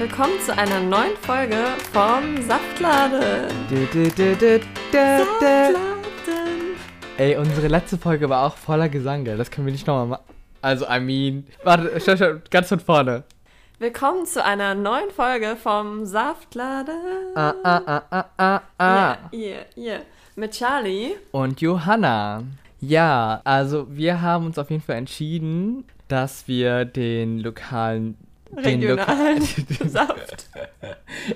Willkommen zu einer neuen Folge vom Saftladen. Du, du, du. Saftladen. Ey, unsere letzte Folge war auch voller Gesang, gell? Das können wir nicht nochmal machen. Also, I mean. Warte, schau, schau, ganz von vorne. Willkommen zu einer neuen Folge vom Saftladen. Ah, ah, ah, ah, ah, ah. Yeah, yeah, yeah. Mit Charlie. Und Johanna. Ja, also wir haben uns auf jeden Fall entschieden, dass wir den lokalen. Regionalen Saft.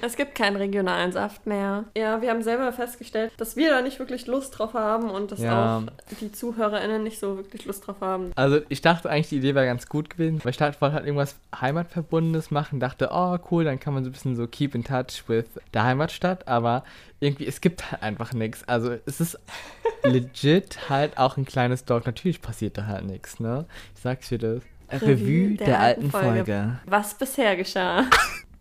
Es gibt keinen regionalen Saft mehr. Ja, wir haben selber festgestellt, dass wir da nicht wirklich Lust drauf haben und dass Ja. auch die ZuhörerInnen nicht so wirklich Lust drauf haben. Also ich dachte eigentlich, die Idee wäre ganz gut gewesen, weil ich dachte, wollte halt irgendwas Heimatverbundenes machen, dachte, oh cool, dann kann man so ein bisschen so keep in touch with der Heimatstadt, aber irgendwie, es gibt halt einfach nichts. Also es ist legit halt auch ein kleines Dorf. Natürlich passiert da halt nichts, ne? Ich sag's dir das. Revue, der, alten Folge. Was bisher geschah.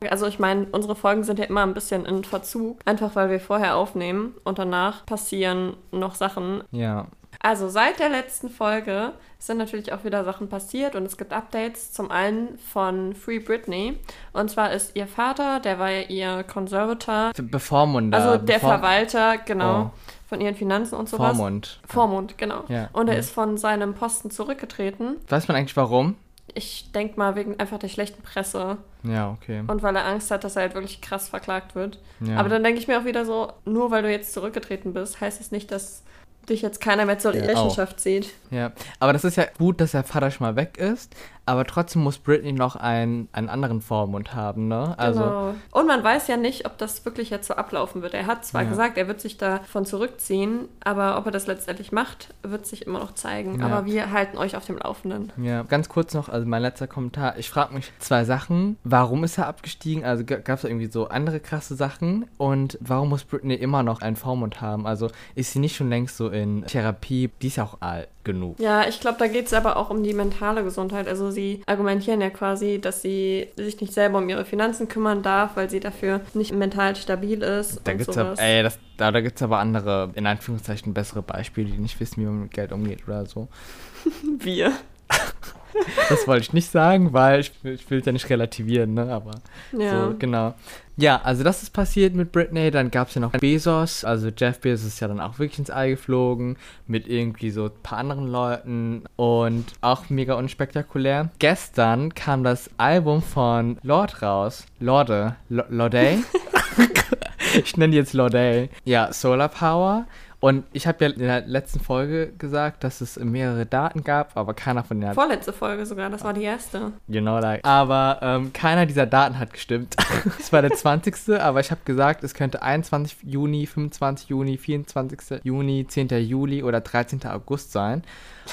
Also ich meine, unsere Folgen sind ja immer ein bisschen in Verzug, einfach weil wir vorher aufnehmen und danach passieren noch Sachen. Ja. Also seit der letzten Folge sind natürlich auch wieder Sachen passiert und es gibt Updates zum einen von Free Britney. Und zwar ist ihr Vater, der war ja ihr Conservator, Bevormunder. also der Bevor- Verwalter, genau, Oh. von ihren Finanzen und sowas. Vormund. Vormund, genau. Ja. Und er Ja. ist von seinem Posten zurückgetreten. Weiß man eigentlich warum? Ich denke mal wegen einfach der schlechten Presse Ja, okay. und weil er Angst hat, dass er halt wirklich krass verklagt wird. Ja. Aber dann denke ich mir auch wieder so, nur weil du jetzt zurückgetreten bist, heißt es nicht, dass dich jetzt keiner mehr zur Ja, Rechenschaft zieht. Ja, aber das ist ja gut, dass der Vater schon mal weg ist, aber trotzdem muss Britney noch einen, einen anderen Vormund haben, ne? Also, genau. Und man weiß ja nicht, ob das wirklich jetzt so ablaufen wird. Er hat zwar Ja. gesagt, er wird sich davon zurückziehen, aber ob er das letztendlich macht, wird sich immer noch zeigen. Ja. Aber wir halten euch auf dem Laufenden. ja, ganz kurz noch, also mein letzter Kommentar. Ich frage mich zwei Sachen. Warum ist er abgestiegen? Also gab es da irgendwie so andere krasse Sachen? Und warum muss Britney immer noch einen Vormund haben? Also ist sie nicht schon längst so in Therapie? Die ist ja auch alt genug. Ja, ich glaube, da geht es aber auch um die mentale Gesundheit. Also sie argumentieren ja quasi, dass sie sich nicht selber um ihre Finanzen kümmern darf, weil sie dafür nicht mental stabil ist. Da gibt's sowas. aber, ey, das, da, da gibt's aber andere, in Anführungszeichen, bessere Beispiele, die nicht wissen, wie man mit Geld umgeht oder so. Wir. Das wollte ich nicht sagen, weil ich, ich will es ja nicht relativieren, ne? Aber Ja. so, genau. Ja, also das ist passiert mit Britney. Dann gab es ja noch Bezos. Also Jeff Bezos ist ja dann auch wirklich ins All geflogen mit irgendwie so ein paar anderen Leuten und auch mega unspektakulär. Gestern kam das Album von Lord raus. Lorde. Lo- Lorde? ich nenne die jetzt Lorde. Ja, Solar Power. Und ich habe ja in der letzten Folge gesagt, dass es mehrere Daten gab, aber keiner von hat Vorletzte Folge sogar, das war die erste. Genau, like. Aber ähm, keiner dieser Daten hat gestimmt. es war der 20. aber ich habe gesagt, es könnte 21 Juni, 25 Juni, 24. Juni, 10. Juli oder 13. August sein.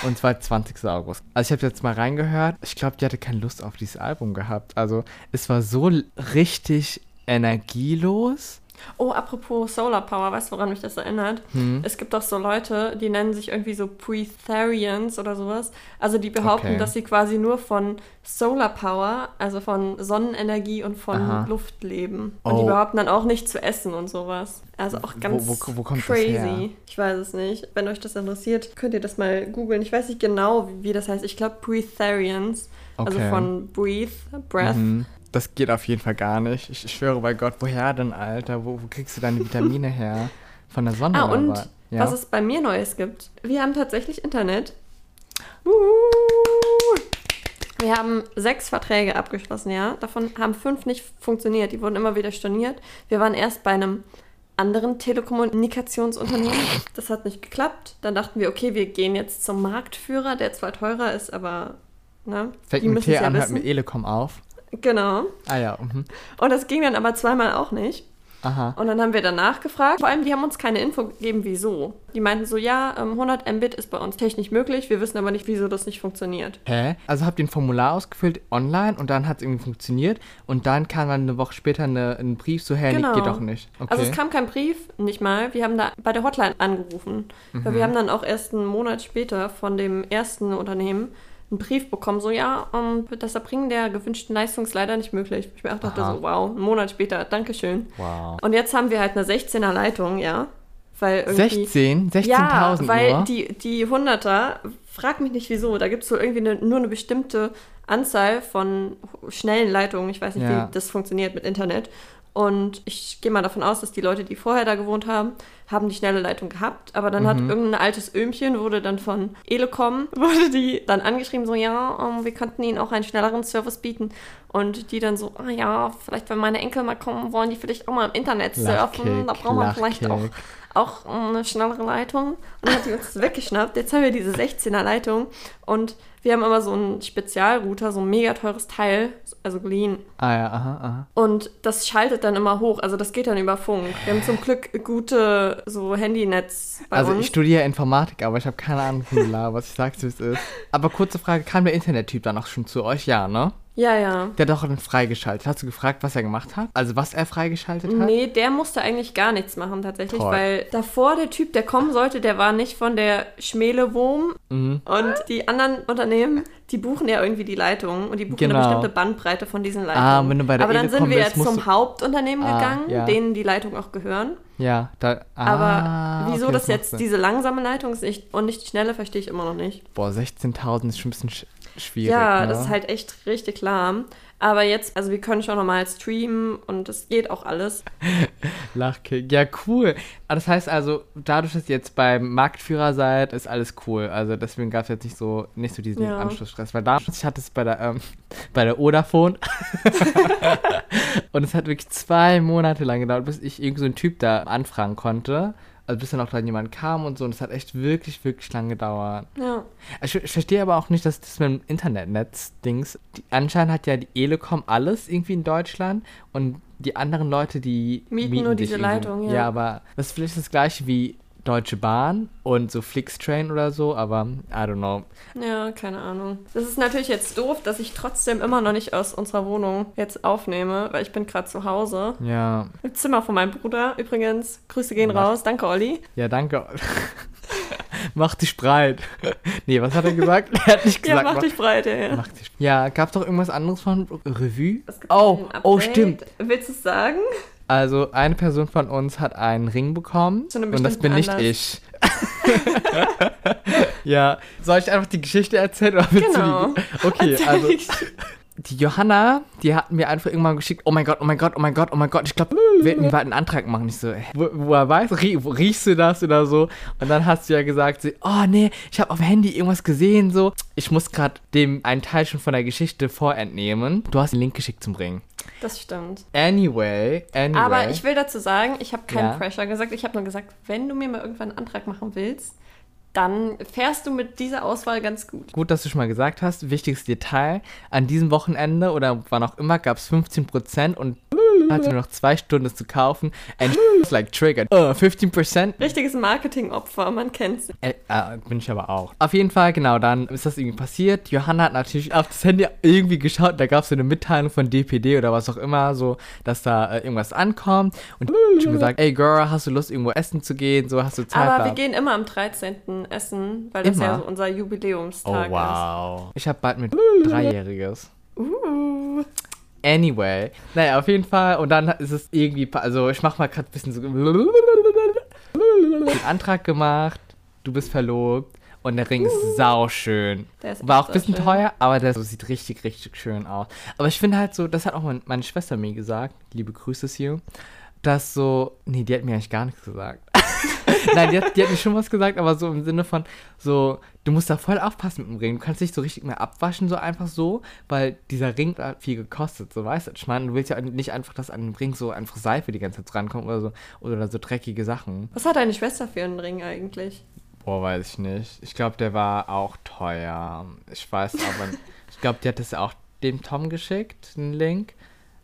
Und zwar 20. August. Also ich habe jetzt mal reingehört. Ich glaube, die hatte keine Lust auf dieses Album gehabt. Also es war so richtig energielos. Oh, apropos Solar Power, weißt du, woran mich das erinnert? Hm. Es gibt doch so Leute, die nennen sich irgendwie so Breatharians oder sowas. Also die behaupten, Okay. dass sie quasi nur von Solar Power, also von Sonnenenergie und von Aha. Luft leben. Und die Oh. behaupten dann auch nicht zu essen und sowas. Also auch Wo- ganz wo- wo das crazy. Ich weiß es nicht. Wenn euch das interessiert, könnt ihr das mal googeln. Ich weiß nicht genau, wie, wie das heißt. Ich glaube Breatharians. Also Okay. von Breathe, Breath. Mhm. Das geht auf jeden Fall gar nicht. Ich, ich schwöre bei Gott, woher denn, Alter? Wo, wo kriegst du deine Vitamine her? Von der Sonne Ah, oder und was? Ja. was es bei mir Neues gibt. Wir haben tatsächlich Internet. Wir haben sechs Verträge abgeschlossen, ja. Davon haben fünf nicht funktioniert. Die wurden immer wieder storniert. Wir waren erst bei einem anderen Telekommunikationsunternehmen. Das hat nicht geklappt. Dann dachten wir, okay, wir gehen jetzt zum Marktführer, der zwar teurer ist, aber ne, Fängt die mit müssen T ja an, hört mit Elecom auf. Genau. Ah ja, mhm. Und das ging dann aber zweimal auch nicht. Aha. Und dann haben wir danach gefragt. Vor allem, die haben uns keine Info gegeben, wieso. Die meinten so, ja, ähm, 100 Mbit ist bei uns technisch möglich, wir wissen aber nicht, wieso das nicht funktioniert. Hä? Also habt ihr ein Formular ausgefüllt online und dann hat es irgendwie funktioniert und dann kam dann eine Woche später eine, ein Brief so, hä, Genau. nee, geht doch nicht. Okay. Also es kam kein Brief, nicht mal. Wir haben da bei der Hotline angerufen. Weil Mhm. wir haben dann auch erst einen Monat später von dem ersten Unternehmen einen Brief bekommen, so ja, ähm, das Erbringen der gewünschten Leistung ist leider nicht möglich. Ich mir auch dachte Aha. so, wow, einen Monat später, Dankeschön. wow. Und jetzt haben wir halt eine 16er Leitung, ja. Weil irgendwie 16? 16.000 Ja, weil nur? die, die 100er frag mich nicht wieso. Da gibt es so irgendwie eine, nur eine bestimmte Anzahl von schnellen Leitungen. Ich weiß nicht, Ja. wie das funktioniert mit Internet. Und ich gehe mal davon aus, dass die Leute, die vorher da gewohnt haben, haben die schnelle Leitung gehabt. Aber dann hat irgendein altes Öhmchen, wurde dann von Elecom, wurde die dann angeschrieben, so, ja, ähm, wir könnten ihnen auch einen schnelleren Service bieten. Und die dann so, ah ja, vielleicht, wenn meine Enkel mal kommen, wollen die vielleicht auch mal im Internet surfen. Da Lachkick, braucht man vielleicht auch auch eine schnellere Leitung. Und dann hat die uns weggeschnappt. Jetzt haben wir diese 16er Leitung und wir haben immer so einen Spezialrouter, so ein mega teures Teil, also geliehen. Ah ja, aha, aha. Und das schaltet dann immer hoch. Also das geht dann über Funk. Wir haben zum Glück gute so Handynetz bei Also uns. ich studiere Informatik, aber ich habe keine Ahnung von was ich sag's, wie es ist. Aber kurze Frage, kam der Internettyp dann auch schon zu euch? Ja, ne? Ja, ja. Der hat doch dann freigeschaltet. Hast du gefragt, was er gemacht hat? Also was er freigeschaltet hat? Nee, der musste eigentlich gar nichts machen tatsächlich, Toll. weil davor der Typ, der kommen sollte, der war nicht von der Schmelewurm Mhm. und die anderen Unternehmen, die buchen ja irgendwie die Leitungen und die buchen Genau. eine bestimmte Bandbreite von diesen Leitungen. Ah, wenn du bei der Aber dann Elecom sind wir jetzt zum Hauptunternehmen Ah, gegangen, ja. denen die Leitungen auch gehören. Ja, da. Aber ah, wieso okay, das macht jetzt Sinn. diese langsame Leitung ist nicht, und nicht die schnelle, verstehe ich immer noch nicht. Boah, 16.000 ist schon ein bisschen sch schwierig. ja, ne? das ist halt echt richtig lahm. Aber jetzt, also wir können schon normal streamen und es geht auch alles. Lachkick. Ja, cool. Ah, Das heißt also, dadurch, dass ihr jetzt beim Marktführer seid, ist alles cool. Also deswegen gab es jetzt nicht so, nicht so diesen Ja. Anschlussstress. Weil damals, ich hatte es bei der, ähm, bei der Vodafone. und es hat wirklich zwei Monate lang gedauert, bis ich irgend so einen Typ da anfragen konnte. Also bis dann auch dann jemand kam und so. Und es hat echt wirklich, wirklich lang gedauert. Ja. Ich, ich verstehe aber auch nicht, dass das mit dem Internetnetz-Dings. Anscheinend hat ja die Elecom alles irgendwie in Deutschland und die anderen Leute, die Mieten nur sich diese Leitung, ja. Ja, aber das ist vielleicht das gleiche wie Deutsche Bahn und so Flixtrain oder so, aber I don't know. Ja, keine Ahnung. Das ist natürlich jetzt doof, dass ich trotzdem immer noch nicht aus unserer Wohnung jetzt aufnehme, weil ich bin gerade zu Hause. Ja, Im Zimmer von meinem Bruder übrigens. Grüße gehen Mach- raus. Danke, Olli. ja, danke. mach dich breit. nee, was hat er gesagt? Er hat nicht Ja, gesagt, mach dich breit, ja. ja. mach dich Ja, gab's doch irgendwas anderes von Revue? Es gibt Oh, oh, stimmt. Willst du es sagen? Also eine Person von uns hat einen Ring bekommen einem und das bin nicht Anlass. ich. ja, soll ich einfach die Geschichte erzählen oder willst Genau. du die? Okay, Erzähl also ich. Die Johanna, die hat mir einfach irgendwann geschickt, oh mein Gott, oh mein Gott, oh mein Gott, oh mein Gott, ich glaube, wir werden bald einen Antrag machen. Ich so, hä, wo, woher weiß, rie, wo riechst du das oder so? Und dann hast du ja gesagt, sie, oh nee, ich habe auf dem Handy irgendwas gesehen, so. Ich muss gerade dem einen Teil schon von der Geschichte vorentnehmen. Du hast den Link geschickt zum Ring. Das stimmt. Anyway, anyway. Aber ich will dazu sagen, ich habe keinen Ja. Pressure gesagt. Ich habe nur gesagt, wenn du mir mal irgendwann einen Antrag machen willst, dann fährst du mit dieser Auswahl ganz gut. Gut, dass du schon mal gesagt hast. Wichtiges Detail. An diesem Wochenende oder wann auch immer gab es 15% und hatte nur noch zwei Stunden zu kaufen. And it's like triggered. Uh, 15%? Richtiges Marketingopfer, man kennt's. Äh, äh, bin ich aber auch. Auf jeden Fall, genau, dann ist das irgendwie passiert. Johanna hat natürlich auf das Handy irgendwie geschaut. Da gab es so eine Mitteilung von DPD oder was auch immer, so, dass da äh, irgendwas ankommt. Und schon gesagt, ey Girl, hast du Lust, irgendwo essen zu gehen? So, hast du Zeit? Aber wir gehen immer am 13. essen, weil das Immer? ja so unser Oh, Jubiläumstag wow. Ich habe bald mit Dreijähriges. ist. Uh. Anyway, naja, auf jeden Fall. Und dann ist es irgendwie, also ich mach mal gerade ein bisschen so. Den Antrag gemacht, du bist verlobt und der Ring ist sauschön. Der ist War auch ein bisschen sauschön. teuer, aber der so sieht richtig, richtig schön aus. Aber ich finde halt so, das hat auch mein, meine Schwester mir gesagt, liebe Grüße, Sue, dass so, nee, die hat mir eigentlich gar nichts gesagt. Nein, die hat, die hat mir schon was gesagt, aber so im Sinne von, so, du musst da voll aufpassen mit dem Ring. Du kannst nicht so richtig mehr abwaschen, so einfach so, weil dieser Ring hat viel gekostet, so weißt du. Ich meine, du willst ja nicht einfach, dass an dem Ring so einfach Seife die ganze Zeit rankommt oder so, oder so dreckige Sachen. Was hat deine Schwester für einen Ring eigentlich? Boah, weiß ich nicht. Ich glaube, der war auch teuer. Ich weiß aber, ich glaube, die hat es auch dem Tom geschickt, den Link.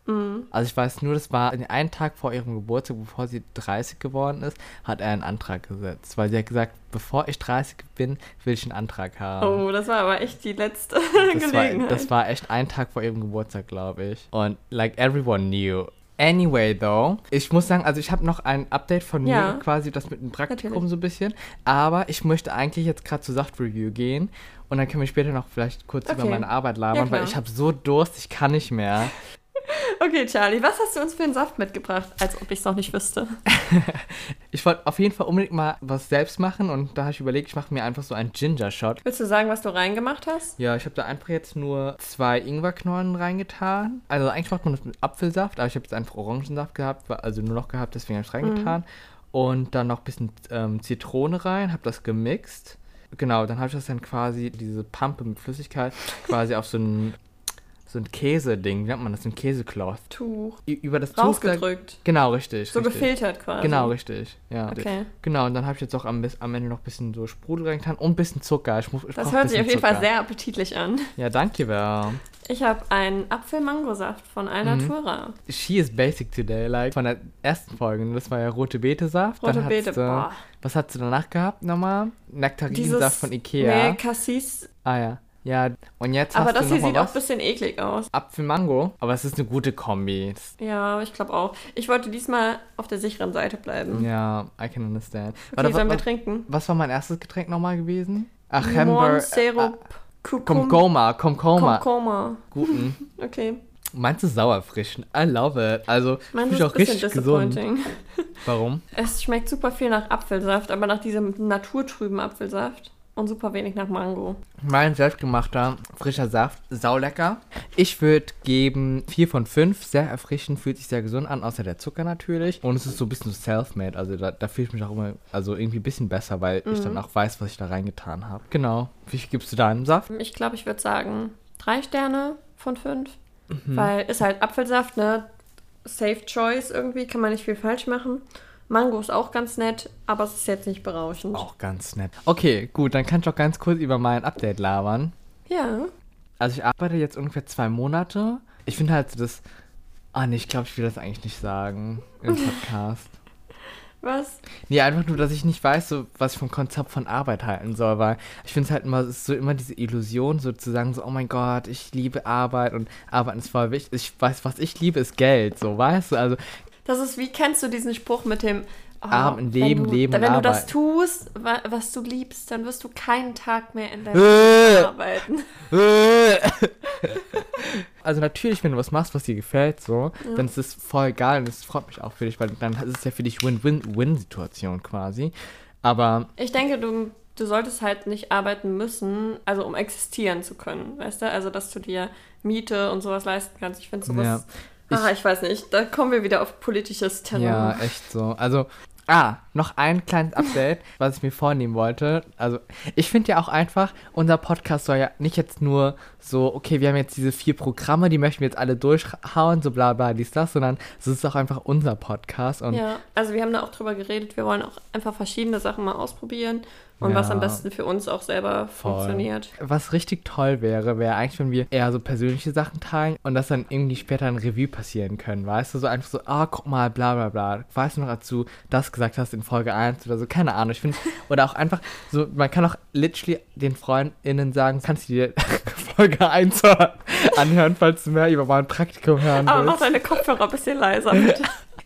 Mhm. Also ich weiß nur, das war einen Tag vor ihrem Geburtstag, bevor sie 30 geworden ist, hat er einen Antrag gesetzt. Weil sie hat gesagt, bevor ich 30 bin, will ich einen Antrag haben. Oh, das war aber echt die letzte das, war, Gelegenheit. das war echt ein Tag vor ihrem Geburtstag, glaube ich. Und like everyone knew. Anyway, though, ich muss sagen, also ich habe noch ein Update von Ja. mir, quasi das mit dem Praktikum Natürlich. so ein bisschen. Aber ich möchte eigentlich jetzt gerade zur Sachtreview gehen. Und dann können wir später noch vielleicht kurz über Okay. meine Arbeit labern, Ja, weil ich habe so Durst, ich kann nicht mehr. Okay, Charlie, was hast du uns für einen Saft mitgebracht? Als ob ich es noch nicht wüsste. Ich wollte auf jeden Fall unbedingt mal was selbst machen und da habe ich überlegt, ich mache mir einfach so einen Ginger-Shot. Willst du sagen, was du reingemacht hast? Ja, ich habe da einfach jetzt nur zwei Ingwerknollen reingetan. Also eigentlich macht man das mit Apfelsaft, aber ich habe jetzt einfach Orangensaft gehabt, also nur noch gehabt, deswegen habe ich reingetan. Und dann noch ein bisschen ähm, Zitrone rein, habe das gemixt. Genau, dann habe ich das dann quasi, diese Pampe mit Flüssigkeit, quasi auf so ein, so ein Käse-Ding, wie nennt man das, ein Käsecloth. Tuch. Über das Tuch. Rausgedrückt. Genau, richtig. So richtig. gefiltert quasi. Genau, richtig. Ja. Okay. Genau, und dann habe ich jetzt auch am, am Ende noch ein bisschen so Sprudel reingetan und ein bisschen Zucker. Ich muss, ich Das hört sich auf jeden Fall Zucker. sehr appetitlich an. Ja, danke, Wer. Ich habe einen Apfel-Mangosaft von Alnatura. She is basic today, like von der ersten Folge. Das war ja rote Beete-Saft. Rote Dann Beete, boah. Was hast du danach gehabt nochmal? Nektarinsaft von Ikea. Nee, Cassis. Ah ja. Ja, und jetzt Aber hast das du hier sieht auch ein bisschen eklig aus. Apfel-Mango. Aber es ist eine gute Kombi. Ja, ich glaube auch. Ich wollte diesmal auf der sicheren Seite bleiben. ja, I can understand. Okay, Warte, sollen wir was, trinken? was war mein erstes Getränk nochmal gewesen? Ach, Hamburger. Sirup, Kukum, Komkoma, Komkoma. Komkoma. Guten. Okay. Meinst du sauerfrischen? I love it. Also, Meins ich ist auch richtig gesund. Warum? Es schmeckt super viel nach Apfelsaft, aber nach diesem naturtrüben Apfelsaft. Und super wenig nach Mango. Mein selbstgemachter frischer Saft, saulecker. Ich würde geben 4 von 5. Sehr erfrischend, fühlt sich sehr gesund an, außer der Zucker natürlich. Und es ist so ein bisschen self-made. Also da, da fühle ich mich auch immer, also irgendwie ein bisschen besser, weil ich Mhm. dann auch weiß, was ich da reingetan habe. Genau. Wie viel gibst du deinem Saft? Ich glaube, ich würde sagen drei Sterne von fünf. Mhm. Weil ist halt Apfelsaft, ne? Safe Choice irgendwie, kann man nicht viel falsch machen. Mango ist auch ganz nett, aber es ist jetzt nicht berauschend. Auch ganz nett. Okay, gut, dann kann ich auch ganz kurz über mein Update labern. Ja. Also ich arbeite jetzt ungefähr zwei Monate. Ich finde halt so das... Ah nee, ich glaube, ich will das eigentlich nicht sagen im Podcast. Was? Nee, einfach nur, dass ich nicht weiß, so, was ich vom Konzept von Arbeit halten soll, weil ich finde es halt immer, es ist so immer diese Illusion, so zu sagen, so, oh mein Gott, ich liebe Arbeit und Arbeiten ist voll wichtig. Ich weiß, was ich liebe, ist Geld, so, weißt du? Also, Das ist, wie kennst du diesen Spruch mit dem oh, wenn Leben, du, Leben Wenn du das tust, wa was du liebst, dann wirst du keinen Tag mehr in deinem Äh. Leben arbeiten. also natürlich, wenn du was machst, was dir gefällt, so, dann ist es voll geil und es freut mich auch für dich, weil dann ist es ja für dich Win-Win-Win-Situation quasi. Aber Ich denke, du, du solltest halt nicht arbeiten müssen, also um existieren zu können, weißt du? Also, dass du dir Miete und sowas leisten kannst. Ich finde sowas. Ja. Ah, ich weiß nicht. Da kommen wir wieder auf politisches Terrain. Ja, echt so. Also, ah, noch ein kleines Update, was ich mir vornehmen wollte. Also, ich finde ja auch einfach, unser Podcast soll ja nicht jetzt nur so, okay, wir haben jetzt diese vier Programme, die möchten wir jetzt alle durchhauen, so bla bla, dies, das, sondern es ist auch einfach unser Podcast. Und Ja, also wir haben da auch drüber geredet. Wir wollen auch einfach verschiedene Sachen mal ausprobieren und was Ja. am besten für uns auch selber Voll. funktioniert. Was richtig toll wäre, wäre eigentlich, wenn wir eher so persönliche Sachen teilen und das dann irgendwie später ein Review passieren können, weißt du? So einfach so, ah, guck mal, bla bla bla. Weißt du noch, als du das gesagt hast in Folge 1 oder so? Keine Ahnung. Ich finde, oder auch einfach so, man kann auch literally den FreundInnen sagen, kannst du dir Folge 1 anhören, falls du mehr über mein Praktikum hören Aber willst. mach deine Kopfhörer ein bisschen leiser, bitte.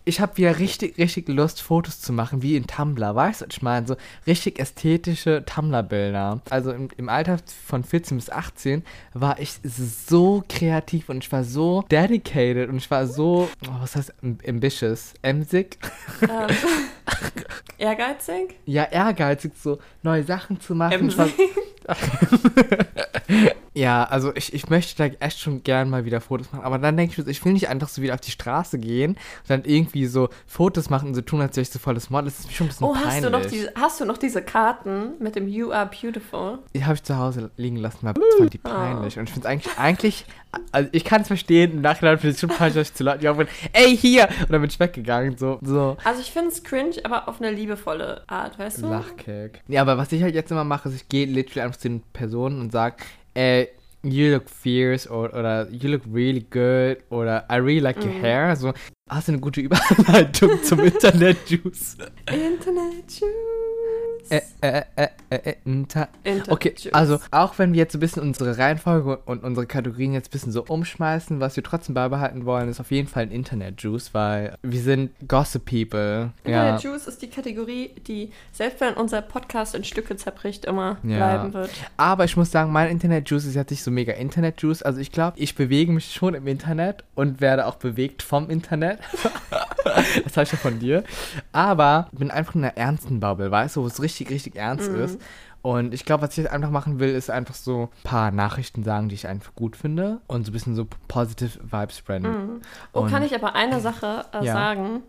Ich habe wieder richtig, richtig Lust, Fotos zu machen, wie in Tumblr, weißt du, ich meine? So richtig ästhetische Tumblr-Bilder. Also im, im Alter von 14 bis 18 war ich so kreativ und ich war so dedicated und ich war so, oh, was heißt am- ambitious? Emsig? ähm, ehrgeizig? Ja, ehrgeizig, so neue Sachen zu machen. War, ja, also ich, ich möchte da echt schon gern mal wieder Fotos machen, aber dann denke ich mir, so, ich will nicht einfach so wieder auf die Straße gehen und dann irgendwie so Fotos machen und so tun, als wäre ich so volles Model. Das ist mir schon ein bisschen Oh, hast peinlich. du, noch diese, hast du noch diese Karten mit dem You are beautiful? Die habe ich zu Hause liegen lassen, weil das fand die peinlich. Und ich finde es eigentlich, eigentlich, also ich kann es verstehen, im Nachhinein finde ich es schon peinlich, dass ich zu Leuten bin, ey, hier! Und dann bin ich weggegangen, so, so. Also ich finde es cringe, aber auf eine liebevolle Art, weißt du? Lachkick. Ja, aber was ich halt jetzt immer mache, ist, ich gehe literally einfach zu den Personen und sage, ey, you look fierce or, oder uh, you look really good oder uh, I really like your mm. hair. So, hast du eine gute Überleitung zum Internet-Juice? Internet Juice. Äh, äh, äh, äh, Inter Okay, also auch wenn wir jetzt ein bisschen unsere Reihenfolge und unsere Kategorien jetzt ein bisschen so umschmeißen, was wir trotzdem beibehalten wollen, ist auf jeden Fall ein Internet-Juice, weil wir sind Gossip People. Ja. Internet Juice ist die Kategorie, die selbst wenn unser Podcast in Stücke zerbricht, immer Ja. bleiben wird. Aber ich muss sagen, mein Internet-Juice ist jetzt nicht so mega Internet-Juice. Also ich glaube, ich bewege mich schon im Internet und werde auch bewegt vom Internet. das habe ich ja von dir. Aber ich bin einfach in einer ernsten Bubble, weißt du, wo es richtig, richtig ernst Mhm. ist. Und ich glaube, was ich jetzt einfach machen will, ist einfach so ein paar Nachrichten sagen, die ich einfach gut finde und so ein bisschen so positive Vibes spreaden. Oh, Und- kann ich aber eine Sache äh, Ja. sagen?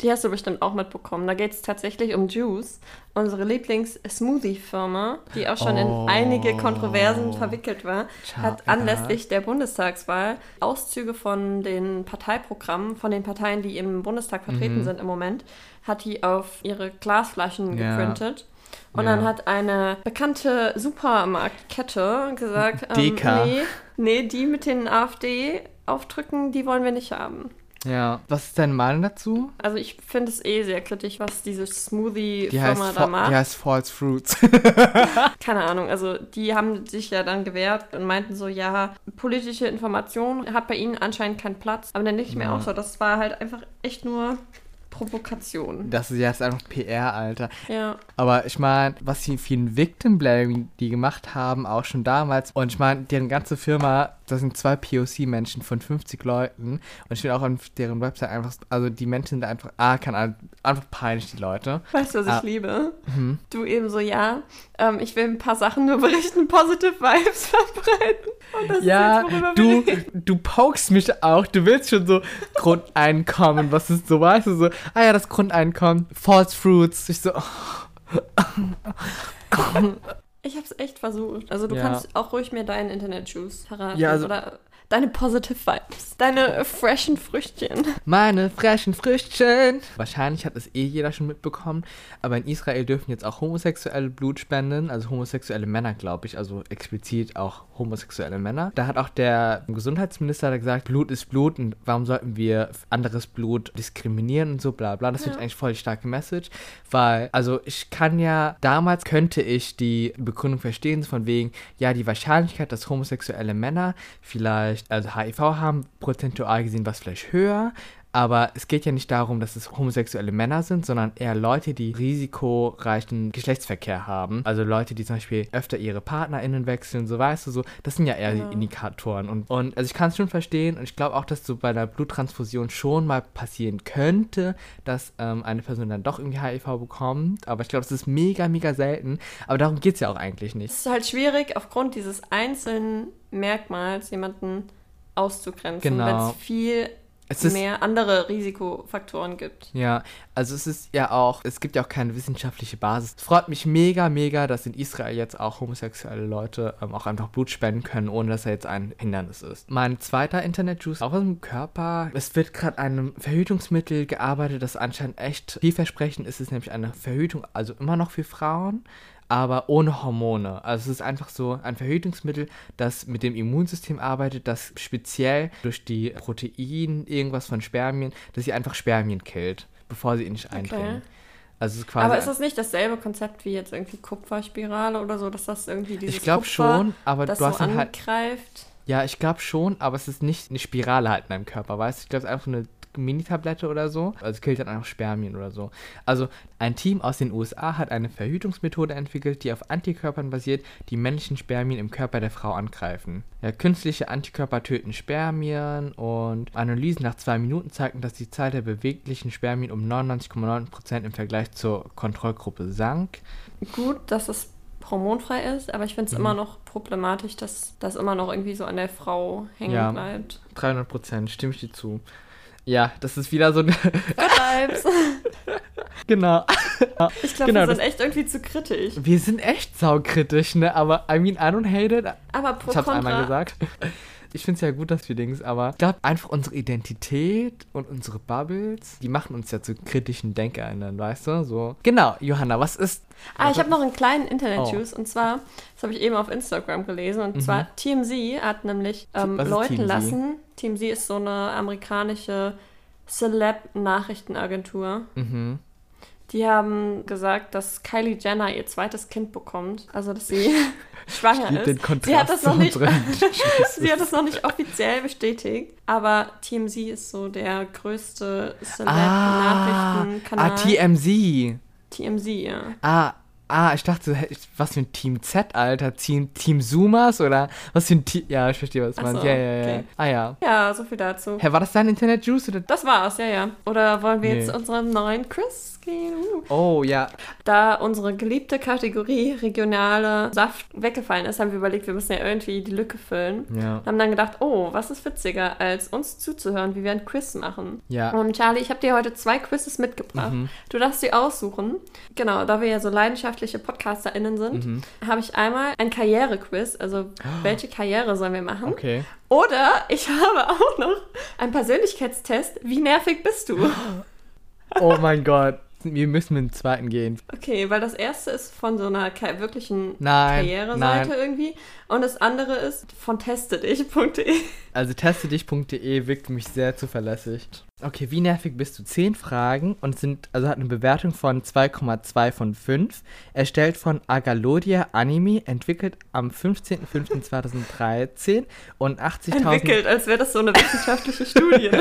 Die hast du bestimmt auch mitbekommen. Da geht es tatsächlich um Juice, unsere Lieblings-Smoothie-Firma, die auch schon Oh. in einige Kontroversen verwickelt war, Ciao, hat anlässlich der Bundestagswahl Auszüge von den Parteiprogrammen, von den Parteien, die im Bundestag vertreten Mhm. sind im Moment, hat die auf ihre Glasflaschen Ja. geprintet. Und Ja. dann hat eine bekannte Supermarktkette gesagt, ähm, Deka. nee, nee, die mit den AfD-Aufdrücken, die wollen wir nicht haben. Ja. Was ist deine Meinung dazu? Also ich finde es eh sehr kritisch, was diese Die Smoothie-Firma da Fa- macht. die heißt False Fruits. Keine Ahnung, also die haben sich ja dann gewehrt und meinten so, ja, politische Information hat bei ihnen anscheinend keinen Platz. Aber dann denke ich mir Ja. auch so, das war halt einfach echt nur Provokation. das ist ja jetzt einfach PR, Alter. Ja. Aber ich meine, was die vielen Victim Blaming die gemacht haben, auch schon damals. Und ich meine, deren ganze Firma, das sind zwei POC-Menschen von 50 Leuten. Und ich finde auch auf deren Website einfach, also die Menschen sind einfach, ah, keine Ahnung, einfach peinlich, die Leute. Weißt du, was Ah. ich liebe? Mhm. Du eben so, ja, ähm, ich will ein paar Sachen nur berichten, positive Vibes verbreiten. Und das Ja, ist jetzt, worüber du, wir reden. du pokst mich auch. Du willst schon so Grundeinkommen. Was ist so, weißt du, so, ah ja, das Grundeinkommen, False Fruits. Ich so, oh, Ich hab's echt versucht. Also du Ja. kannst auch ruhig mir deinen Internet-Juice verraten. Ja, also- Oder deine Positive Vibes. Deine freshen Früchtchen. Meine frischen Früchtchen. Wahrscheinlich hat es eh jeder schon mitbekommen, aber in Israel dürfen jetzt auch Homosexuelle Blut spenden, also homosexuelle Männer, glaube ich, also explizit auch homosexuelle Männer. Da hat auch der Gesundheitsminister gesagt, Blut ist Blut und warum sollten wir anderes Blut diskriminieren und so bla bla. Das finde ich Ja. eigentlich voll die starke Message, weil, also ich kann ja, damals könnte ich die Begründung verstehen, von wegen, ja, die Wahrscheinlichkeit, dass homosexuelle Männer vielleicht, also HIV haben, prozentual gesehen was vielleicht höher, aber es geht ja nicht darum, dass es homosexuelle Männer sind, sondern eher Leute, die risikoreichen Geschlechtsverkehr haben. Also Leute, die zum Beispiel öfter ihre PartnerInnen wechseln, so weißt du, so, das sind ja eher Genau. die Indikatoren. Und, und also ich kann es schon verstehen und ich glaube auch, dass so bei einer Bluttransfusion schon mal passieren könnte, dass ähm, eine Person dann doch irgendwie HIV bekommt. Aber ich glaube, das ist mega, mega selten. Aber darum geht es ja auch eigentlich nicht. Es ist halt schwierig, aufgrund dieses einzelnen Merkmals jemanden auszugrenzen, Genau. wenn es viel Es mehr andere Risikofaktoren gibt. Ja, also es ist ja auch, es gibt ja auch keine wissenschaftliche Basis. Es freut mich mega, mega, dass in Israel jetzt auch homosexuelle Leute ähm, auch einfach Blut spenden können, ohne dass er jetzt ein Hindernis ist. Mein zweiter Internet-Juice, auch aus dem Körper. Es wird gerade an einem Verhütungsmittel gearbeitet, das anscheinend echt vielversprechend ist. Es ist nämlich eine Verhütung, also immer noch für Frauen, aber ohne Hormone. Also es ist einfach so ein Verhütungsmittel, das mit dem Immunsystem arbeitet, das speziell durch die Protein, irgendwas von Spermien, dass sie einfach Spermien killt, bevor sie in dich eindringen. Also es ist quasi Aber ist das nicht dasselbe Konzept wie jetzt irgendwie Kupferspirale oder so, dass das irgendwie dieses ich glaube schon, aber das du hast so halt angreift? Ja, ich glaube schon, aber es ist nicht eine Spirale halt in deinem Körper, weißt du? Ich glaube, es ist einfach eine Mini-Tablette oder so. Also es killt dann einfach Spermien oder so. Also ein Team aus den USA hat eine Verhütungsmethode entwickelt, die auf Antikörpern basiert, die männlichen Spermien im Körper der Frau angreifen. Ja, künstliche Antikörper töten Spermien und Analysen nach zwei Minuten zeigten, dass die Zahl der beweglichen Spermien um 99,9% im Vergleich zur Kontrollgruppe sank. Gut, dass es hormonfrei ist, aber ich finde es Mhm. immer noch problematisch, dass das immer noch irgendwie so an der Frau hängen Ja. bleibt. 300%, stimme ich dir zu. Ja, das ist wieder so eine. Vibes. genau. Ich glaube, Genau, wir sind echt irgendwie zu kritisch. Wir sind echt saukritisch, ne? Aber, I mean, I don't hate it. Aber pro Ich hab's einmal Kontra. gesagt. Ich finde es ja gut, dass wir Dings, aber ich glaube, einfach unsere Identität und unsere Bubbles, die machen uns ja zu kritischen DenkerInnen, weißt du? So. Genau, Johanna, was ist. Ah, ich habe noch einen kleinen Oh. Internet-News und zwar, das habe ich eben auf Instagram gelesen und Mhm. zwar TMZ hat nämlich ähm, Was Leuten TMZ? TMZ ist so eine amerikanische Celeb-Nachrichtenagentur. Mhm. Die haben gesagt, dass Kylie Jenner ihr zweites Kind bekommt. Also, dass sie schwanger ist. sie hat das noch nicht. sie hat das noch nicht offiziell bestätigt. Aber TMZ ist so der größte Ah, Celeb-Nachrichtenkanal. ah, TMZ. TMZ, ja. Ah, ah, ich dachte, was für ein Team Z, Alter. Team, Team Zoomers oder was für ein Team. Ja, ich verstehe, was du meinst. so, ja, ja, ja. okay. Ah, ja. Ja, so viel dazu. Hä, war das dein Internet-Juice oder? Das war's, ja, ja. Oder wollen wir jetzt Nee. zu unserem neuen Quiz gehen? Uh. Oh, ja. Da unsere geliebte Kategorie regionale Saft weggefallen ist, haben wir überlegt, wir müssen ja irgendwie die Lücke füllen. Ja. Und haben dann gedacht, oh, was ist witziger, als uns zuzuhören, wie wir ein Quiz machen. Ja. Und Charlie, ich habe dir heute zwei Quizzes mitgebracht. Mhm. Du darfst sie aussuchen. Genau, da wir ja so leidenschaftliche PodcasterInnen sind, Mhm. habe ich einmal ein Karrierequiz. Also, welche Karriere sollen wir machen? Okay. Oder ich habe auch noch einen Persönlichkeitstest. Wie nervig bist du? Oh mein Gott. Wir müssen mit dem zweiten gehen. Okay, weil das erste ist von so einer wirklichen Nein, Karriereseite nein. irgendwie und das andere ist von testedich.de. Also testedich.de wirkt mich sehr zuverlässig. Okay, wie nervig bist du? Zehn Fragen und sind, also hat eine Bewertung von 2,2 von 5. Erstellt von Agalodia Anime, entwickelt am 15.05.2013 und 80.000 Entwickelt, als wäre das so eine wissenschaftliche Studie.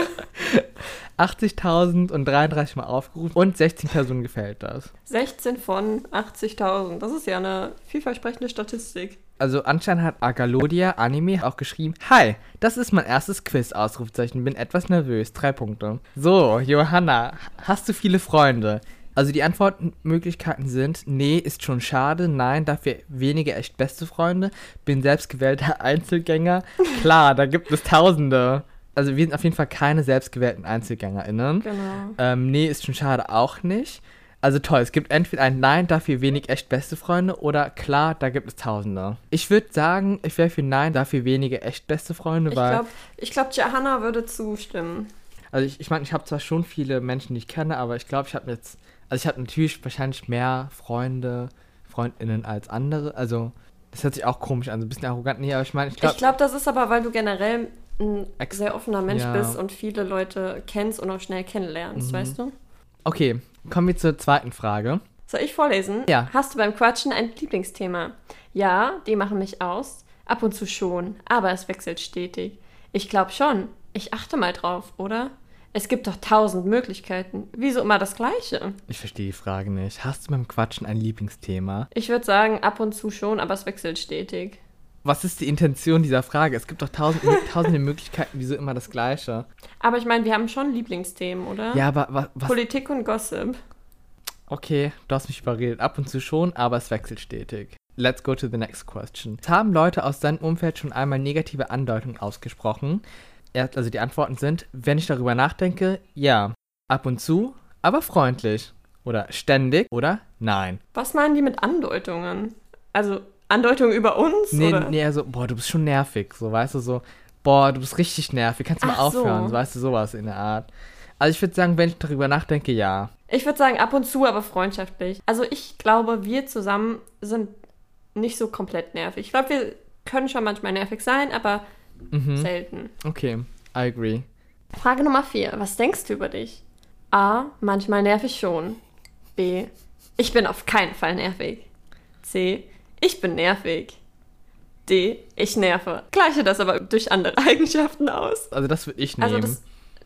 80.000 und 33 Mal aufgerufen und 16 Personen gefällt das. 16 von 80.000. Das ist ja eine vielversprechende Statistik. Also anscheinend hat Agalodia Anime auch geschrieben, Hi, das ist mein erstes Quiz, Ausrufzeichen, bin etwas nervös, drei Punkte. So, Johanna, hast du viele Freunde? Also die Antwortmöglichkeiten sind, nee, ist schon schade, nein, dafür wenige echt beste Freunde, bin selbstgewählter Einzelgänger, klar, da gibt es Tausende. Also wir sind auf jeden Fall keine selbstgewählten EinzelgängerInnen. Genau. Ähm, nee, ist schon schade auch nicht. Also toll, es gibt entweder ein Nein, dafür wenig echt beste Freunde oder klar, da gibt es Tausende. Ich würde sagen, ich wäre für Nein, dafür wenige echt beste Freunde, Ich weil. glaube, ich glaub, Johanna würde zustimmen. Also ich, ich meine, ich habe zwar schon viele Menschen, die ich kenne, aber ich glaube, ich habe jetzt. Also ich habe natürlich wahrscheinlich mehr Freunde, FreundInnen als andere. Also, das hört sich auch komisch an, so ein bisschen arrogant. Nee, aber ich meine, ich glaube. ich glaube, das ist aber, weil du generell ein sehr offener Mensch Ja. bist und viele Leute kennst und auch schnell kennenlernst, Mhm. weißt du? Okay, kommen wir zur zweiten Frage. Soll ich vorlesen? Ja. Hast du beim Quatschen ein Lieblingsthema? Ja, die machen mich aus. Ab und zu schon, aber es wechselt stetig. Ich glaube schon. Ich achte mal drauf, oder? Es gibt doch tausend Möglichkeiten. Wieso immer das Gleiche? Ich verstehe die Frage nicht. Hast du beim Quatschen ein Lieblingsthema? Ich würde sagen, ab und zu schon, aber es wechselt stetig. Was ist die Intention dieser Frage? Es gibt doch tausend, tausende Möglichkeiten, wieso immer das Gleiche? Aber ich meine, wir haben schon Lieblingsthemen, oder? Ja, aber wa, was? Politik und Gossip. Okay, du hast mich überredet. Ab und zu schon, aber es wechselt stetig. Let's go to the next question. Es haben Leute aus deinem Umfeld schon einmal negative Andeutungen ausgesprochen? Also die Antworten sind, wenn ich darüber nachdenke, ja. Ab und zu, aber freundlich. Oder ständig oder nein. Was meinen die mit Andeutungen? Also Andeutungen über uns? Nee, oder? nee, also, boah, du bist schon nervig. So, weißt du, so, boah, du bist richtig nervig. Kannst du mal Ach so. aufhören? So, weißt du, sowas in der Art. Also ich würde sagen, wenn ich darüber nachdenke, ja. Ich würde sagen, ab und zu, aber freundschaftlich. Also ich glaube, wir zusammen sind nicht so komplett nervig. Ich glaube, wir können schon manchmal nervig sein, aber Mhm. selten. Okay, I agree. Frage Nummer 4. Was denkst du über dich? A. Manchmal nervig schon. B. Ich bin auf keinen Fall nervig. C. Ich bin nervig. D. Ich nerve. Gleiche das aber durch andere Eigenschaften aus. Also das würde ich nehmen. Also das,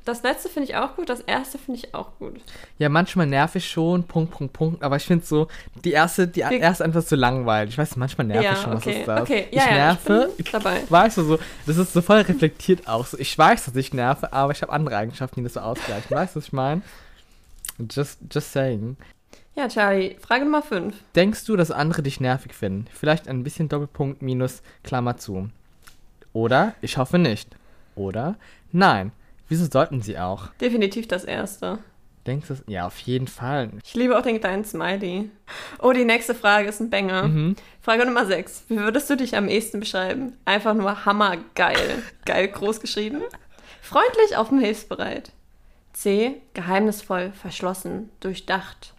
das letzte finde ich auch gut, das erste finde ich auch gut. Ja, manchmal nervig schon, Punkt, Punkt, Punkt. Aber ich finde so, die erste, die Wir- erste Antwort ist so langweilig. Ich weiß, manchmal nervig ja, schon, was okay, ist das? okay. ich Ja, ja, nerve. ich dabei. Weißt du, so, das ist so voll reflektiert auch. So, ich weiß, dass ich nerve, aber ich habe andere Eigenschaften, die das so ausgleichen. Weißt du, was ich meine? Just, just saying. Ja, Charlie, Frage Nummer 5. Denkst du, dass andere dich nervig finden? Vielleicht ein bisschen Doppelpunkt minus Klammer zu. Oder ich hoffe nicht. Oder nein. Wieso sollten sie auch? Definitiv das erste. Denkst du? Ja, auf jeden Fall. Ich liebe auch den kleinen Smiley. Oh, die nächste Frage ist ein Banger. Mhm. Frage Nummer 6. Wie würdest du dich am ehesten beschreiben? Einfach nur hammergeil. Geil groß geschrieben. Freundlich, offen, hilfsbereit. C. Geheimnisvoll, verschlossen, durchdacht.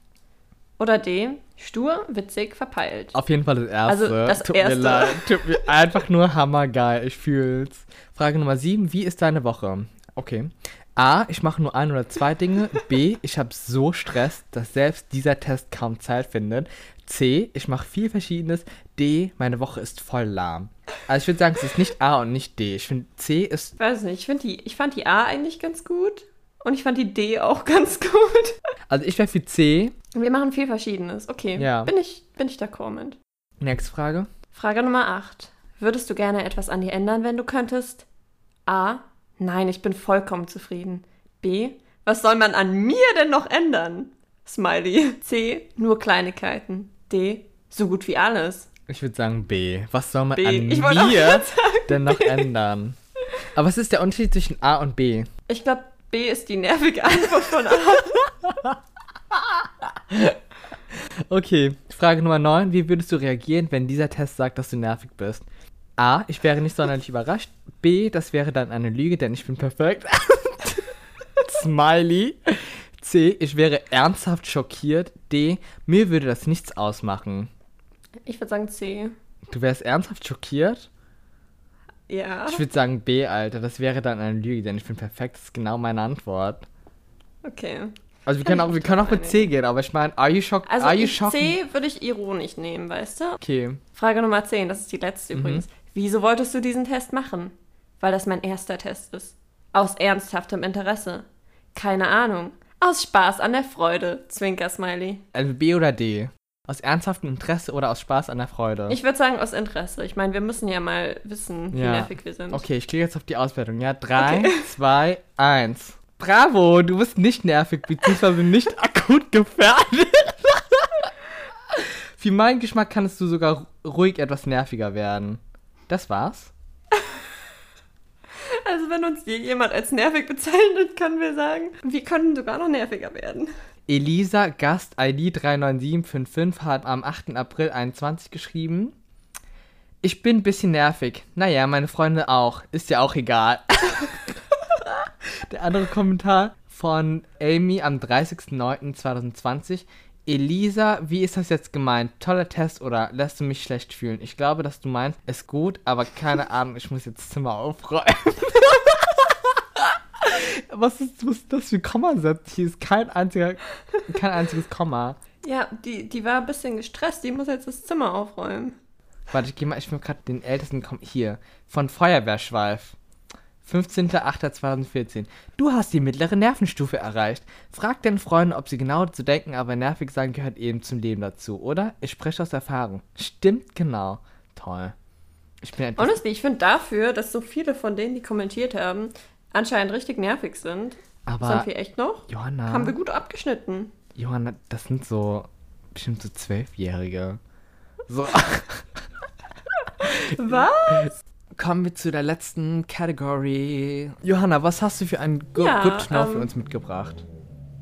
Oder D. Stur, witzig, verpeilt. Auf jeden Fall das erste. Also, das Tut erste. mir leid. Tut mir einfach nur hammergeil. Ich fühl's. Frage Nummer 7. Wie ist deine Woche? Okay. A, ich mache nur ein oder zwei Dinge. B, ich habe so Stress, dass selbst dieser Test kaum Zeit findet. C, ich mache viel Verschiedenes. D, meine Woche ist voll lahm. Also ich würde sagen, es ist nicht A und nicht D. Ich finde, C ist. Ich weiß nicht, ich, die, ich fand die A eigentlich ganz gut. Und ich fand die D auch ganz gut. Also ich wäre für C. Wir machen viel Verschiedenes. Okay, Ja. bin ich, bin ich d'accord mit. Nächste Frage. Frage Nummer 8. Würdest du gerne etwas an dir ändern, wenn du könntest? A. Nein, ich bin vollkommen zufrieden. B. Was soll man an mir denn noch ändern? Smiley. C. Nur Kleinigkeiten. D. So gut wie alles. Ich würde sagen B. Was soll man B. an mir denn noch ändern? Aber was ist der Unterschied zwischen A und B? Ich glaube, B ist die nervige Antwort von A. Okay, Frage Nummer 9. Wie würdest du reagieren, wenn dieser Test sagt, dass du nervig bist? A. Ich wäre nicht sonderlich überrascht. B. Das wäre dann eine Lüge, denn ich bin perfekt. Smiley. C. Ich wäre ernsthaft schockiert. D. Mir würde das nichts ausmachen. Ich würde sagen C. Du wärst ernsthaft schockiert? Ja. Ich würde sagen B, Alter. Das wäre dann eine Lüge, denn ich bin perfekt. Das ist genau meine Antwort. Okay. Also wir Kann können auch, wir können auch mit C gehen, aber ich meine, are you shocked? Also are you shocked? C würde ich ironisch nehmen, weißt du? Okay. Frage Nummer 10, das ist die letzte Mhm. übrigens. Wieso wolltest du diesen Test machen? Weil das mein erster Test ist. Aus ernsthaftem Interesse. Keine Ahnung. Aus Spaß an der Freude. Zwinker-Smiley. Also B oder D? Aus ernsthaftem Interesse oder aus Spaß an der Freude? Ich würde sagen aus Interesse. Ich meine, wir müssen ja mal wissen, wie Ja. nervig wir sind. Okay, ich klicke jetzt auf die Auswertung. Ja, 3, 2, 1. Bravo, du bist nicht nervig, beziehungsweise nicht akut gefährdet. Für meinen Geschmack kannst du sogar ruhig etwas nerviger werden. Das war's? Also wenn uns je jemand als nervig bezeichnet, können wir sagen, wir können sogar noch nerviger werden. Elisa Gast ID 39755 hat am 8. April 21 geschrieben. Ich bin ein bisschen nervig. Naja, meine Freunde auch. Ist ja auch egal. Der andere Kommentar von Amy am 30.09.2020. Elisa, wie ist das jetzt gemeint? Toller Test oder lässt du mich schlecht fühlen? Ich glaube, dass du meinst, ist gut, aber keine Ahnung, ich muss jetzt Zimmer aufräumen. was, ist, was ist das für Kommasätze? Hier ist kein, einziger, kein einziges Komma. Ja, die, die war ein bisschen gestresst. Die muss jetzt das Zimmer aufräumen. Warte, ich geh mal, ich will gerade den ältesten Kom hier. Von Feuerwehrschweif. 15.08.2014. Du hast die mittlere Nervenstufe erreicht. Frag deinen Freunden, ob sie genau zu denken, aber nervig sein gehört eben zum Leben dazu, oder? Ich spreche aus Erfahrung. Stimmt genau. Toll. Ich bin. Honestly, ich finde dafür, dass so viele von denen, die kommentiert haben, anscheinend richtig nervig sind. aber sind wir echt noch? Johanna, Haben wir gut abgeschnitten. Johanna, das sind so bestimmt so Zwölfjährige. So. Was? Kommen wir zu der letzten Category. Johanna, was hast du für einen Good, Ja, Know für ähm, uns mitgebracht?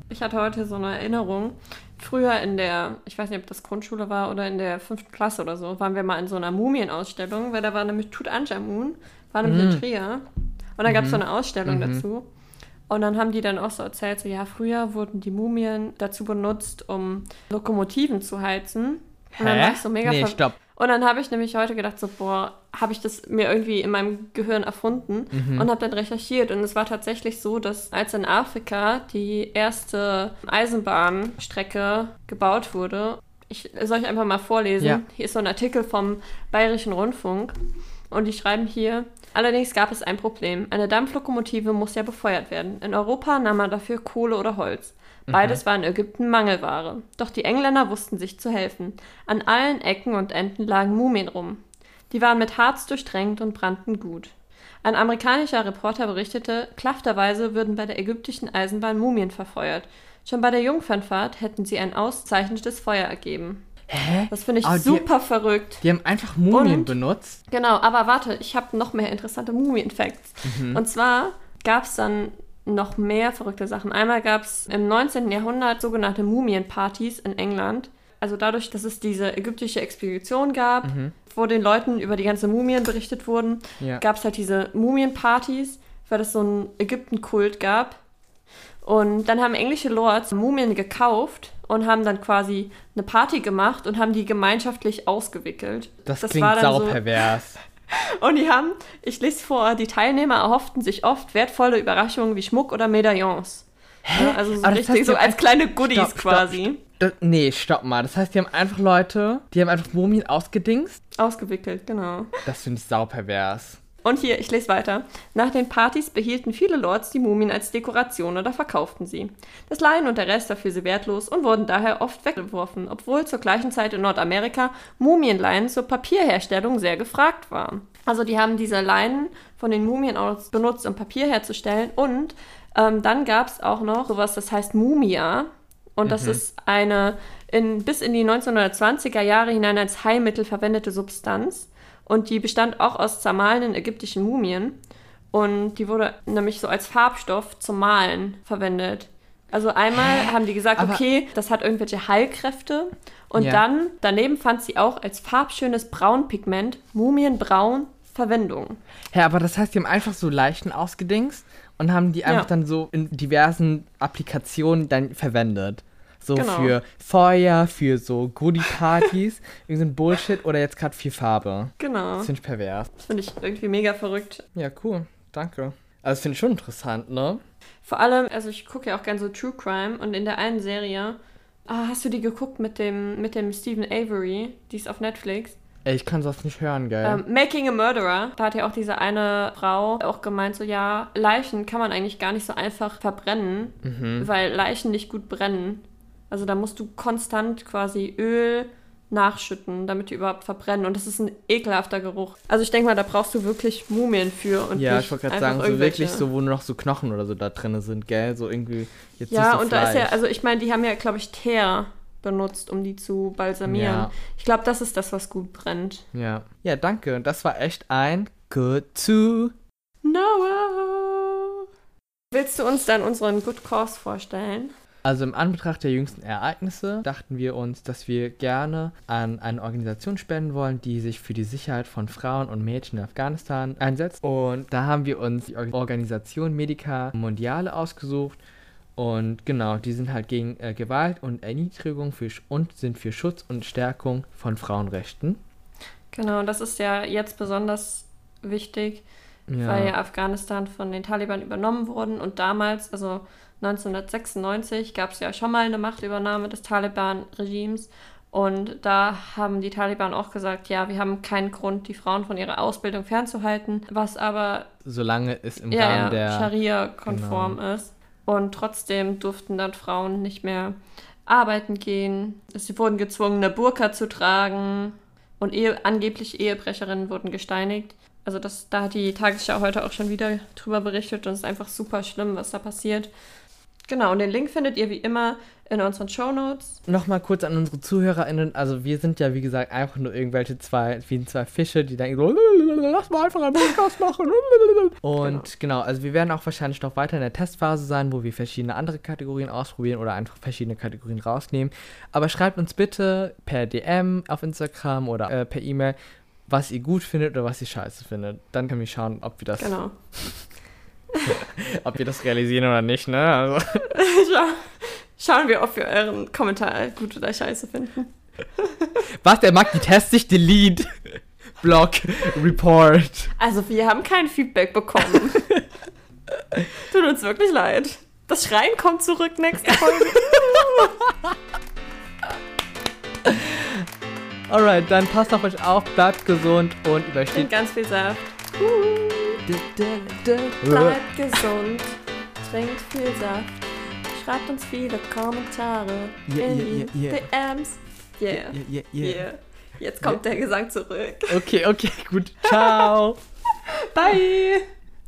Ich hatte heute so eine Erinnerung. Früher in der, ich weiß nicht, ob das Grundschule war oder in der fünften Klasse oder so, waren wir mal in so einer Mumienausstellung, weil da war nämlich Tutanchamun, war nämlich Mhm. in Trier. Und dann gab es so eine Ausstellung Mhm. dazu. Und dann haben die dann auch so erzählt, so ja, früher wurden die Mumien dazu benutzt, um Lokomotiven zu heizen. Und dann war ich so mega Nee, stopp. Und dann habe ich nämlich heute gedacht, so, boah, habe ich das mir irgendwie in meinem Gehirn erfunden Mhm. und habe dann recherchiert. Und es war tatsächlich so, dass als in Afrika die erste Eisenbahnstrecke gebaut wurde, ich soll ich einfach mal vorlesen. Ja. Hier ist so ein Artikel vom Bayerischen Rundfunk und die schreiben hier, allerdings gab es ein Problem. Eine Dampflokomotive muss ja befeuert werden. In Europa nahm man dafür Kohle oder Holz. Beides war in Ägypten Mangelware. Doch die Engländer wussten sich zu helfen. An allen Ecken und Enden lagen Mumien rum. Die waren mit Harz durchtränkt und brannten gut. Ein amerikanischer Reporter berichtete, klafterweise würden bei der ägyptischen Eisenbahn Mumien verfeuert. Schon bei der Jungfernfahrt hätten sie ein auszeichnetes Feuer ergeben. Hä? Das finde ich Aber die- super verrückt. Die haben einfach Mumien Und- benutzt. Genau, aber warte, ich habe noch mehr interessante Mumien-Facts. Mhm. Und zwar gab es dann noch mehr verrückte Sachen. Einmal gab es im 19. Jahrhundert sogenannte Mumienpartys in England. Also dadurch, dass es diese ägyptische Expedition gab, wo den Leuten über die ganze Mumien berichtet wurden, Ja. gab es halt diese Mumienpartys, weil es so einen Ägyptenkult gab. Und dann haben englische Lords Mumien gekauft und haben dann quasi eine Party gemacht und haben die gemeinschaftlich ausgewickelt. Das, war klingt dann so- saupervers. Und die haben, ich lese vor, die Teilnehmer erhofften sich oft wertvolle Überraschungen wie Schmuck oder Medaillons. Ja, also so das richtig heißt, so als kleine Goodies Stopp, stopp, quasi. Das, nee, stopp mal. Das heißt, die haben einfach Leute, die haben einfach Mumien ausgedingst. Ausgewickelt, genau. Das finde ich saupervers. Und hier, ich lese weiter. Nach den Partys behielten viele Lords die Mumien als Dekoration oder verkauften sie. Das Laien und der Rest war für sie wertlos und wurden daher oft weggeworfen, obwohl zur gleichen Zeit in Nordamerika Mumienleinen zur Papierherstellung sehr gefragt waren. Also die haben diese Leinen von den Mumien aus benutzt, um Papier herzustellen. Und ähm, dann gab es auch noch sowas, das heißt Mumia. Und das ist eine in, bis in die 1920er Jahre hinein als Heilmittel verwendete Substanz. Und die bestand auch aus zermahlenen ägyptischen Mumien. Und die wurde nämlich so als Farbstoff zum Malen verwendet. Also einmal haben die gesagt, Aber- okay, das hat irgendwelche Heilkräfte. Und Ja. dann, daneben fand sie auch als farbschönes Braunpigment, Mumienbraun, Verwendung. Ja, aber das heißt, die haben einfach so Leichen ausgedingst und haben die einfach Ja. dann so in diversen Applikationen dann verwendet. So Genau. für Feuer, für so Goodie-Partys, irgendein Bullshit oder jetzt gerade für Farbe. Genau. Das finde ich pervers. Das finde ich irgendwie mega verrückt. Ja, cool. Danke. Also, das finde ich schon interessant, ne? Vor allem, also ich gucke ja auch gern so True Crime und in der einen Serie, ah, hast du die geguckt mit dem, mit dem Stephen Avery? Die ist auf Netflix. Ey, ich kann sowas nicht hören, gell? Ähm, Making a Murderer, da hat ja auch diese eine Frau auch gemeint, so ja, Leichen kann man eigentlich gar nicht so einfach verbrennen, Mhm. weil Leichen nicht gut brennen. Also da musst du konstant quasi Öl nachschütten, damit die überhaupt verbrennen. Und das ist ein ekelhafter Geruch. Also ich denke mal, da brauchst du wirklich Mumien für und ja, ich wollte gerade sagen, so wirklich so, wo nur noch so Knochen oder so da drin sind, gell? So irgendwie jetzt Ja, und da ist ja, Fleisch. also ich meine, die haben ja, glaube ich, Teer benutzt, um die zu balsamieren. Ja. Ich glaube, das ist das, was gut brennt. Ja. Ja, danke. Das war echt ein Good to. Noah! Willst du uns dann unseren Good Cause vorstellen? Also im Anbetracht der jüngsten Ereignisse dachten wir uns, dass wir gerne an eine Organisation spenden wollen, die sich für die Sicherheit von Frauen und Mädchen in Afghanistan einsetzt. Und da haben wir uns die Or- Organisation Medica Mondiale ausgesucht. Und genau, die sind halt gegen äh, Gewalt und Erniedrigung für, und sind für Schutz und Stärkung von Frauenrechten. Genau, das ist ja jetzt besonders wichtig, Ja. weil ja Afghanistan von den Taliban übernommen wurden und damals, also 1996, gab es ja schon mal eine Machtübernahme des Taliban-Regimes und da haben die Taliban auch gesagt, ja, wir haben keinen Grund, die Frauen von ihrer Ausbildung fernzuhalten, was aber Solange es im ja, Rahmen ja, der. Scharia-konform ist. Und trotzdem durften dann Frauen nicht mehr arbeiten gehen. Sie wurden gezwungen, eine Burka zu tragen. Und Ehe, angeblich Ehebrecherinnen wurden gesteinigt. Also das, da hat die Tagesschau heute auch schon wieder drüber berichtet und es ist einfach super schlimm, was da passiert. Genau, und den Link findet ihr wie immer in unseren Shownotes. Nochmal kurz an unsere ZuhörerInnen. Also, wir sind ja, wie gesagt, einfach nur irgendwelche zwei, wie zwei Fische, die denken so, lass mal einfach einen Podcast machen. Und genau. also wir werden auch wahrscheinlich noch weiter in der Testphase sein, wo wir verschiedene andere Kategorien ausprobieren oder einfach verschiedene Kategorien rausnehmen. Aber schreibt uns bitte per DM auf Instagram oder äh, per E-Mail, was ihr gut findet oder was ihr scheiße findet. Dann können wir schauen, ob wir das, Genau. ob wir das realisieren oder nicht, ne? Also, Schau, schauen wir, ob wir euren Kommentar gut oder scheiße finden. was, der mag die Tests sich delete. Block, Report. Also, wir haben kein Feedback bekommen. Tut uns wirklich leid. Das Schreien kommt zurück nächste Folge. Alright, dann passt auf euch auf, bleibt gesund und übersteht. ganz viel Saft. Bleibt gesund. Trinkt viel Saft. Schreibt uns viele Kommentare Yeah, in die yeah, yeah. DMs. Yeah, yeah. Yeah. Jetzt kommt der Gesang zurück. Okay, okay, gut. Ciao. Bye.